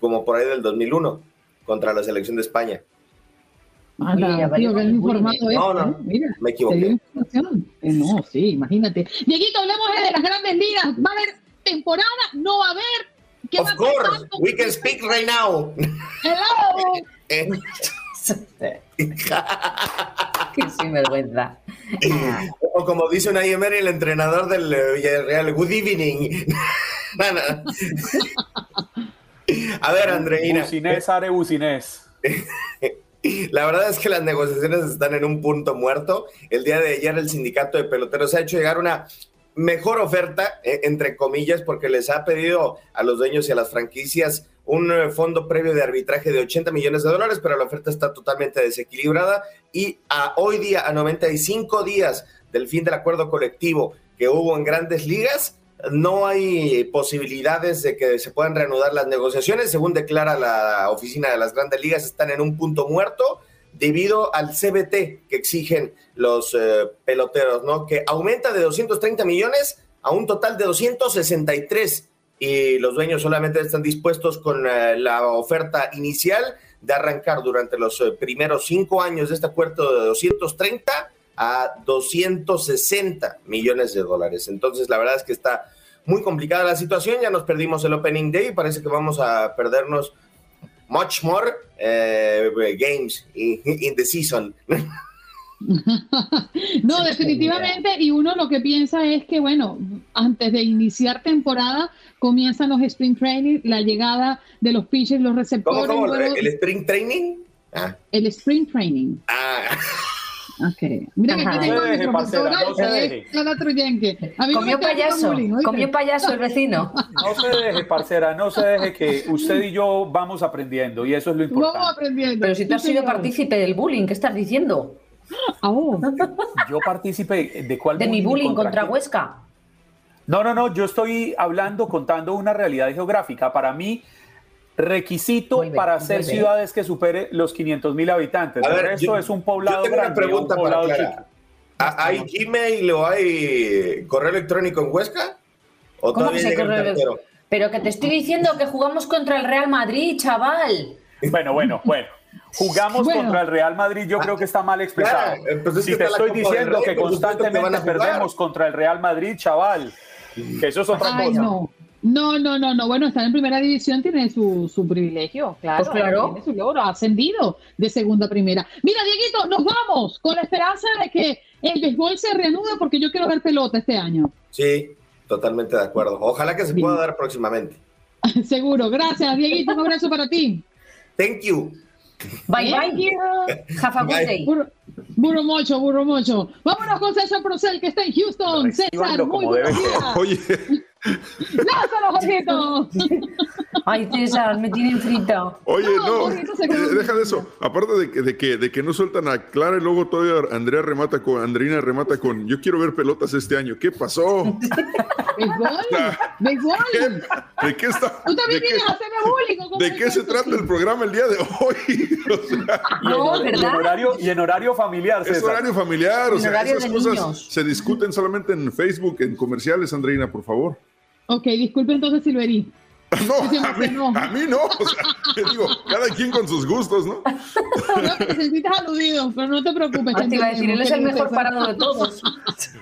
como por ahí del 2001, contra la selección de España. Ah, tío, que informado no, no, ¿eh? Mira, me equivoqué. Eh, no, sí, imagínate. Dieguito, hablemos de las grandes ligas. ¿Va a haber temporada? ¿No va a haber? Of course, we can speak right now. Hello. Qué sinvergüenza. O como dice una IMR, el entrenador del Villarreal, good evening. A ver, Andreina. Bucinés, Are Bucinés. La verdad es que las negociaciones están en un punto muerto. El día de ayer el sindicato de peloteros ha hecho llegar una mejor oferta, eh, entre comillas, porque les ha pedido a los dueños y a las franquicias un eh, fondo previo de arbitraje de 80 millones de dólares, pero la oferta está totalmente desequilibrada y a hoy día, a 95 días del fin del acuerdo colectivo que hubo en grandes ligas, no hay posibilidades de que se puedan reanudar las negociaciones. Según declara la oficina de las grandes ligas, están en un punto muerto. debido al CBT que exigen los eh, peloteros, ¿no? Que aumenta de 230 millones a un total de 263 y los dueños solamente están dispuestos con eh, la oferta inicial de arrancar durante los eh, primeros cinco años de este acuerdo de 230 a 260 millones de dólares. Entonces, la verdad es que está muy complicada la situación. Ya nos perdimos el Opening Day. Parece que vamos a perdernos much more eh, games in the season. no, definitivamente, y uno lo que piensa es que, bueno, antes de iniciar temporada comienzan los sprint training, la llegada de los pitchers, los receptores. ¿Cómo, el sprint training? Ah. El sprint training. Ah. Ok. Mira que aquí tengo mi profesora, no se deje. Comió payaso, comió payaso el vecino. No se deje, parcera, no se deje que usted y yo vamos aprendiendo y eso es lo importante. Vamos aprendiendo. Pero si tú has sido partícipe del bullying, ¿qué estás diciendo? Oh. Yo participé de cuál De mi bullying contra, Huesca. No, no, no, yo estoy hablando, contando una realidad geográfica. Para mí, requisito para hacer ciudades que supere los 500 mil habitantes. A eso es un poblado yo tengo una pregunta para ¿Hay Gmail o hay correo electrónico en Huesca? ¿O ¿Cómo que correo Pero que te estoy diciendo que jugamos contra el Real Madrid, chaval. Bueno, bueno, bueno. Jugamos contra el Real Madrid, yo creo que está mal expresado. Si te estoy diciendo que constantemente perdemos contra el Real Madrid, chaval, que eso es otra cosa. No. No, no, no, no. Bueno, estar en primera división tiene su, su privilegio, claro. Pues claro. Tiene su logro, ha ascendido de segunda a primera. Mira, Dieguito, nos vamos con la esperanza de que el béisbol se reanude porque yo quiero ver pelota este año. Sí, totalmente de acuerdo. Ojalá que se pueda dar próximamente. Seguro. Gracias, Dieguito. Un abrazo para ti. Thank you. Bye bye. Have a good day. Burro, mocho, burro mocho. Vámonos con César Procel, que está en Houston. César, muy buenos días. Oye. ¡Lázaro, Jorgito! Ay, César, me tienen frito. Oye, no, eh, deja de eso. Aparte de que, de, que, de que no sueltan a Clara y luego todavía Andrea remata con, Andrina remata con, yo quiero ver pelotas este año. ¿Qué pasó? ¿Béisbol? ¿Béisbol? ¿De qué está? Tú también vienes a hacerme bullying. ¿De qué se trata el programa el día de hoy? no, ¿verdad? Y en, horario, y en horario familiar, César. Es horario familiar, o sea, esas cosas se discuten solamente en Facebook, en comerciales, Andreina, por favor. Ok, disculpe entonces, Silverí. No, a mí, a mí, no. O sea, te digo, cada quien con sus gustos, ¿no? no te sentiste aludido, pero no te preocupes. Ah, te iba a decir, él es el mejor parado de todos.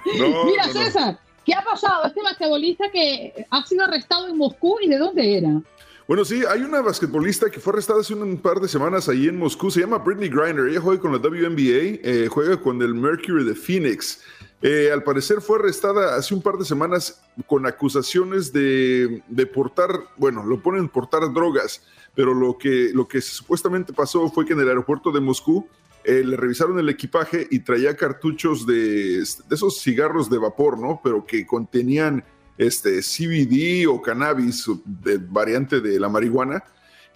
Mira, César, ¿qué ha pasado? Este basquetbolista que ha sido arrestado en Moscú y de dónde era? Bueno, sí, hay una basquetbolista que fue arrestada hace un par de semanas ahí en Moscú, se llama Britney Griner, ella juega con la WNBA, eh, juega con el Mercury de Phoenix. Eh, al parecer fue arrestada hace un par de semanas con acusaciones de, portar, bueno, lo ponen portar drogas, pero lo que, lo que supuestamente pasó fue que en el aeropuerto de Moscú eh, le revisaron el equipaje y traía cartuchos de, esos cigarros de vapor, ¿no? Pero que contenían este, CBD o cannabis, de, variante de la marihuana.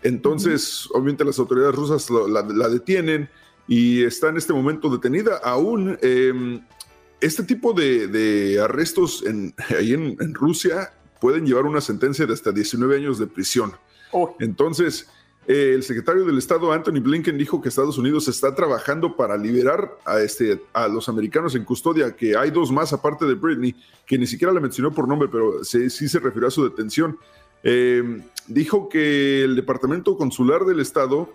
Entonces, obviamente las autoridades rusas la, detienen y está en este momento detenida. Aún em, este tipo de, arrestos en, ahí en, Rusia pueden llevar una sentencia de hasta 19 años de prisión. Oh. Entonces, eh, el secretario del Estado, Anthony Blinken, dijo que Estados Unidos está trabajando para liberar a, este, a los americanos en custodia, que hay dos más aparte de Britney, que ni siquiera le mencionó por nombre, pero sí, se refirió a su detención. Eh, dijo que el Departamento Consular del Estado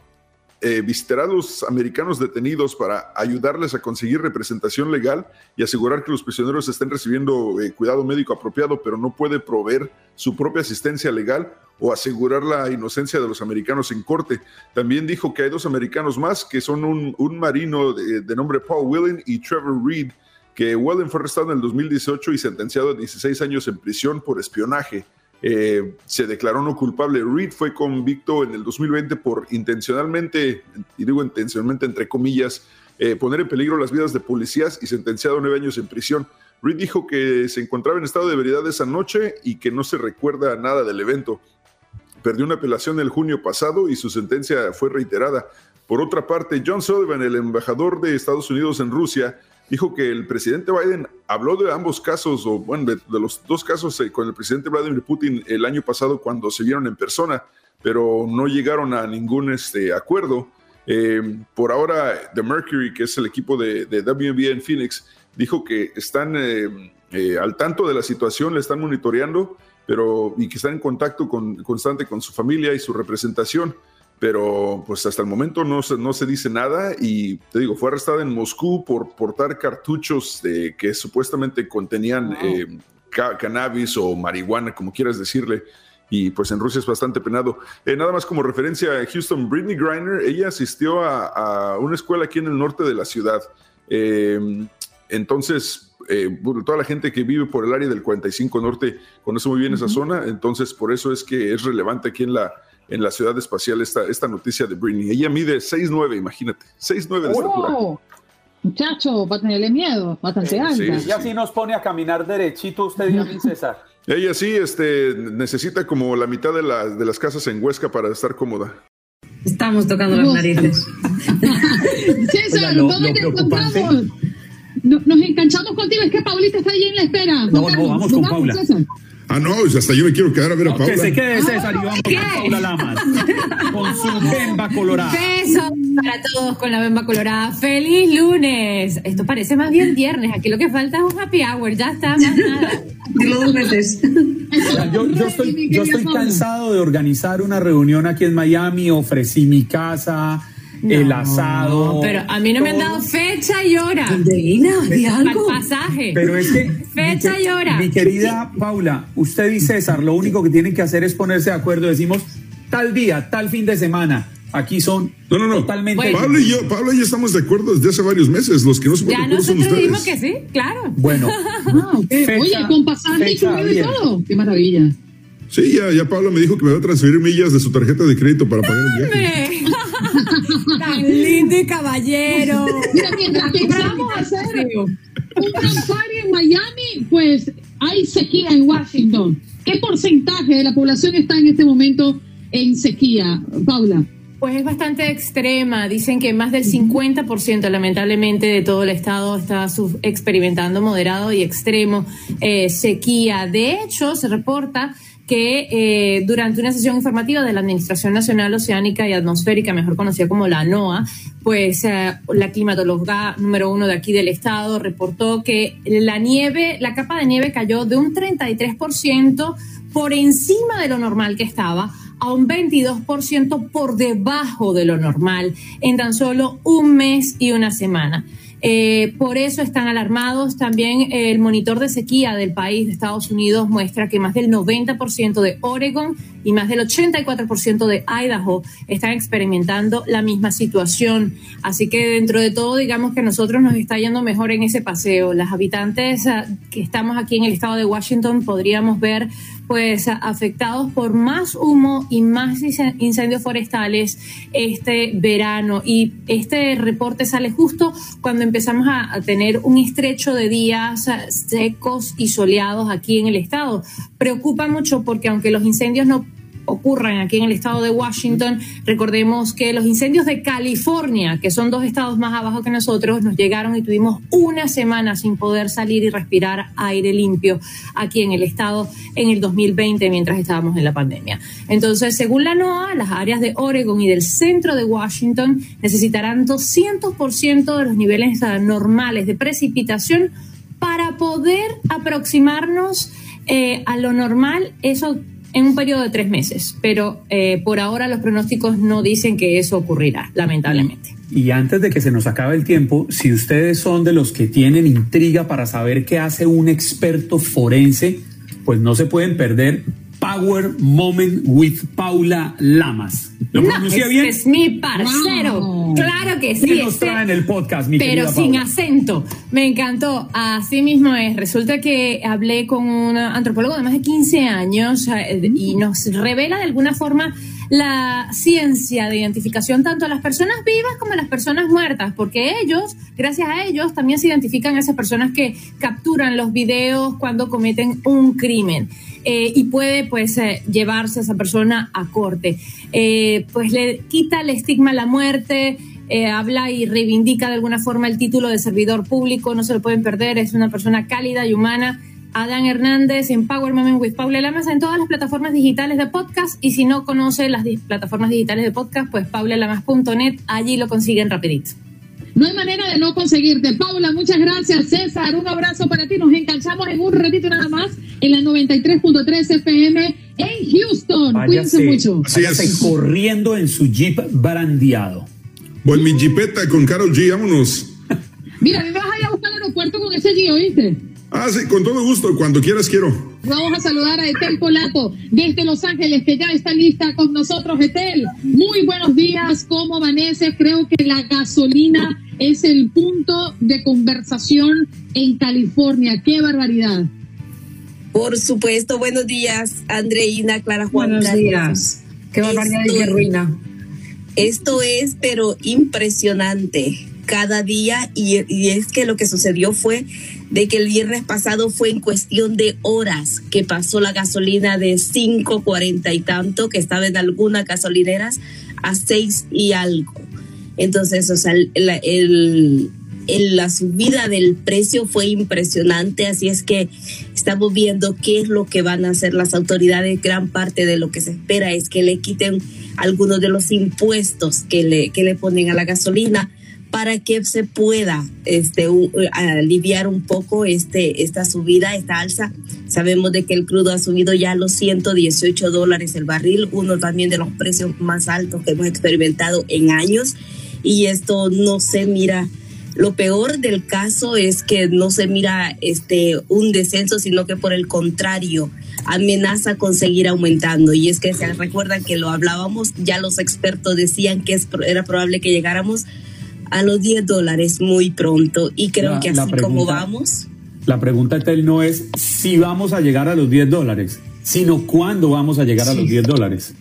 eh, visitará a los americanos detenidos para ayudarles a conseguir representación legal y asegurar que los prisioneros estén recibiendo eh, cuidado médico apropiado, pero no puede proveer su propia asistencia legal o asegurar la inocencia de los americanos en corte. También dijo que hay dos americanos más, que son un, marino de, de, nombre Paul Willen y Trevor Reed, que Willen fue arrestado en el 2018 y sentenciado a 16 años en prisión por espionaje. Eh, se declaró no culpable. Reed fue convicto en el 2020 por intencionalmente, y digo intencionalmente entre comillas, eh, poner en peligro las vidas de policías y sentenciado a nueve años en prisión. Reed dijo que se encontraba en estado de veredad esa noche y que no se recuerda nada del evento. Perdió una apelación el junio pasado y su sentencia fue reiterada. Por otra parte, John Sullivan, el embajador de Estados Unidos en Rusia, dijo que el presidente Biden habló de ambos casos, o bueno, de, los dos casos eh, con el presidente Vladimir Putin el año pasado cuando se vieron en persona, pero no llegaron a ningún este, acuerdo. Eh, por ahora, The Mercury, que es el equipo de, de WNBA en Phoenix, dijo que están eh, al tanto de la situación, le están monitoreando, pero y que están en contacto con, constante con su familia y su representación. Pero pues hasta el momento no se, no se dice nada y te digo, fue arrestada en Moscú por portar cartuchos de, que supuestamente contenían cannabis o marihuana, como quieras decirle y pues en Rusia es bastante penado. Eh, nada más como referencia a Houston, Britney Griner, ella asistió a, una escuela aquí en el norte de la ciudad. Eh, entonces, eh, toda la gente que vive por el área del 45 Norte conoce muy bien esa zona, entonces por eso es que es relevante aquí en la, en la ciudad espacial esta, esta noticia de Britney. Ella mide 6'9, imagínate, 6'9 de estatura. Muchacho, para tenerle miedo, bastante alta. Y así nos pone a caminar derechito usted y a mí, César. Ella sí este, necesita como la mitad de, de las casas en Huesca para estar cómoda. Estamos tocando las narices. César, ¿dónde te encontramos? nos enganchamos contigo, es que Paulita está ahí en la espera. No, no, vamos con Paula. Ah, no, hasta yo me quiero quedar a ver a Paula. Que se quede César y vamos con Paula Lamas. Con su bemba colorada. Besos para todos con la bemba colorada. ¡Feliz lunes! Esto parece más bien viernes. Aquí lo que falta es un happy hour. Ya está, más nada. Dilo dos veces. Yo, yo, estoy, yo estoy cansado de organizar una reunión aquí en Miami. Ofrecí mi casa el asado. Pero a mí no me han dado fecha y hora. algo? pasaje. Pero es que. Fecha y hora. Mi querida Paula, usted y César, lo único que tienen que hacer es ponerse de acuerdo. Decimos tal día, tal fin de semana. Aquí son no, no, no. totalmente. Pablo y yo, Pablo y yo estamos de acuerdo desde hace varios meses. Los que no se ponen Ya nosotros dijimos que sí, claro. Bueno. Oye, con pasaje y todo. Qué maravilla. Sí, ya, ya Pablo me dijo que me va a transferir millas de su tarjeta de crédito para pagar el viaje. Tan lindo y caballero. Mira, mientras que vamos a hacer un campari en Miami, pues hay sequía en Washington. ¿Qué porcentaje de la población está en este momento en sequía, Paula? Pues es bastante extrema. Dicen que más del 50% lamentablemente de todo el estado está experimentando moderado y extremo eh, sequía. De hecho, se reporta que eh, durante una sesión informativa de la Administración Nacional Oceánica y Atmosférica, mejor conocida como la NOAA, pues eh, la climatóloga número uno de aquí del estado reportó que la nieve, la capa de nieve cayó de un 33% por encima de lo normal que estaba a un 22% por debajo de lo normal en tan solo un mes y una semana. Eh, por eso están alarmados. También el monitor de sequía del país de Estados Unidos muestra que más del 90% de Oregon y más del 84% de Idaho están experimentando la misma situación. Así que dentro de todo, digamos que nosotros nos está yendo mejor en ese paseo. Las habitantes ah, que estamos aquí en el estado de Washington podríamos ver pues afectados por más humo y más incendios forestales este verano. Y este reporte sale justo cuando empezamos a, tener un estrecho de días secos y soleados aquí en el estado. Preocupa mucho porque aunque los incendios no ocurran aquí en el estado de Washington. Recordemos que los incendios de California, que son dos estados más abajo que nosotros, nos llegaron y tuvimos una semana sin poder salir y respirar aire limpio aquí en el estado en el 2020 mientras estábamos en la pandemia. Entonces, según la NOAA, las áreas de Oregon y del centro de Washington necesitarán 200% de los niveles normales de precipitación para poder aproximarnos eh, a lo normal. Eso en un periodo de tres meses, pero eh, por ahora los pronósticos no dicen que eso ocurrirá, lamentablemente. Y antes de que se nos acabe el tiempo, si ustedes son de los que tienen intriga para saber qué hace un experto forense, pues no se pueden perder Power Moment with Paula Lamas. ¿Lo pronuncia bien? Es mi parcero. Claro que sí. ¿Qué nos trae en el podcast, mi Pero sin acento. Me encantó. Así mismo es. Resulta que hablé con un antropólogo de más de 15 años eh, y nos revela de alguna forma la ciencia de identificación tanto a las personas vivas como a las personas muertas, porque ellos, gracias a ellos, también se identifican a esas personas que capturan los videos cuando cometen un crimen. Eh, y puede pues eh, llevarse a esa persona a corte. Eh, pues le quita el estigma a la muerte, habla y reivindica de alguna forma el título de servidor público, no se lo pueden perder, es una persona cálida y humana Adán Hernández en Power Moment with Paula Lamas en todas las plataformas digitales de podcast y si no conoce las plataformas digitales de podcast, pues paulalamas.net, allí lo consiguen rapidito. No hay manera de no conseguirte. Paula, muchas gracias. César, un abrazo para ti. Nos enganchamos en un ratito nada más en la 93.3 FM en Houston. Cuídense mucho. Váyase corriendo en su Jeep brandeado. Bueno, mi Jeepeta con Carol G, vámonos. Mira, me vas a ir a buscar al aeropuerto con ese G, ¿oíste? Ah, sí, con todo gusto, cuando quieras quiero. Vamos a saludar a Etel Polato desde Los Ángeles, que ya está lista con nosotros. Etel, muy buenos días, ¿cómo amanece? Creo que la gasolina es el punto de conversación en California. ¡Qué barbaridad! Por supuesto, buenos días, Andreina, Clara Juan. Buenos días. Qué barbaridad y qué ruina. Esto es, pero impresionante cada día y, y, es que lo que sucedió fue de que el viernes pasado fue en cuestión de horas que pasó la gasolina de 5.40 y tanto que estaba en algunas gasolineras a 6 y algo. Entonces, o sea, la, subida del precio fue impresionante, así es que estamos viendo qué es lo que van a hacer las autoridades. Gran parte de lo que se espera es que le quiten algunos de los impuestos que le, que le ponen a la gasolina para que se pueda este, aliviar un poco este, esta subida, esta alza. Sabemos de que el crudo ha subido ya a los 118 dólares el barril, uno también de los precios más altos que hemos experimentado en años. Y esto no se mira, lo peor del caso es que no se mira este, un descenso, sino que por el contrario, amenaza con seguir aumentando. Y es que se recuerdan que lo hablábamos, ya los expertos decían que es, era probable que llegáramos a los 10 dólares muy pronto y creo La- que así pregunta- como vamos, La pregunta, Tel, no es si vamos a llegar a los 10 dólares, sino cuándo vamos a llegar a los 10 dólares.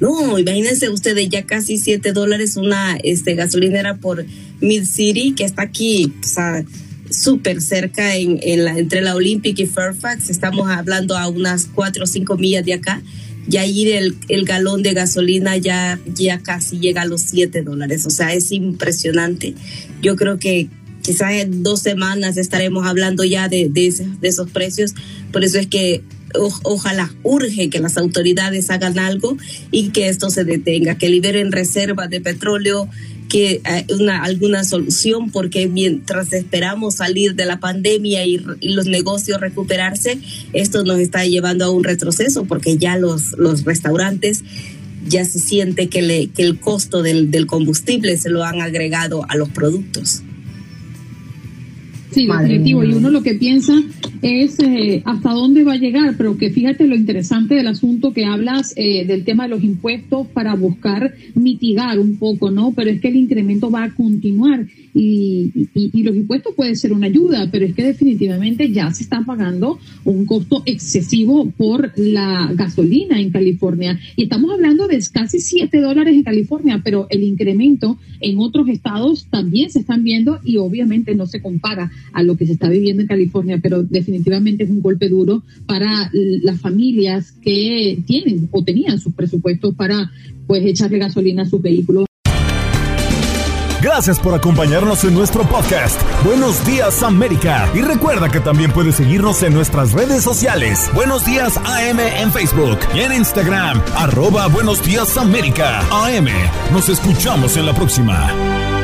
No, imagínense ustedes ya casi 7 dólares una este, gasolinera por Mid City que está aquí, o sea, súper cerca en, entre la Olympic y Fairfax, estamos hablando a unas 4 o 5 millas de acá. Y ahí el, el galón de gasolina ya, ya casi llega a los 7 dólares. O sea, es impresionante. Yo creo que quizás en dos semanas estaremos hablando ya de, de, de esos precios. Por eso es que ojalá urge que las autoridades hagan algo y que esto se detenga, que liberen reservas de petróleo, que eh, una, alguna solución, porque mientras esperamos salir de la pandemia y, los negocios recuperarse, esto nos está llevando a un retroceso, porque ya los, los restaurantes ya se siente que, le, que el costo del combustible se lo han agregado a los productos. Sí, Madre definitivo. mía. Y uno lo que piensa es eh, hasta dónde va a llegar, pero que fíjate lo interesante del asunto que hablas eh, del tema de los impuestos para buscar mitigar un poco, ¿no? Pero es que el incremento va a continuar y, y- y los impuestos pueden ser una ayuda, pero es que definitivamente ya se está pagando un costo excesivo por la gasolina en California. Y estamos hablando de casi 7 dólares en California, pero el incremento en otros estados también se están viendo y obviamente no se compara a lo que se está viviendo en California, pero definitivamente es un golpe duro para las familias que tienen o tenían sus presupuestos para pues echarle gasolina a sus vehículos. Gracias por acompañarnos en nuestro podcast. Buenos días América. Y recuerda que también puedes seguirnos en nuestras redes sociales. Buenos días AM en Facebook y en Instagram. Arroba Buenos días América. AM. Nos escuchamos en la próxima.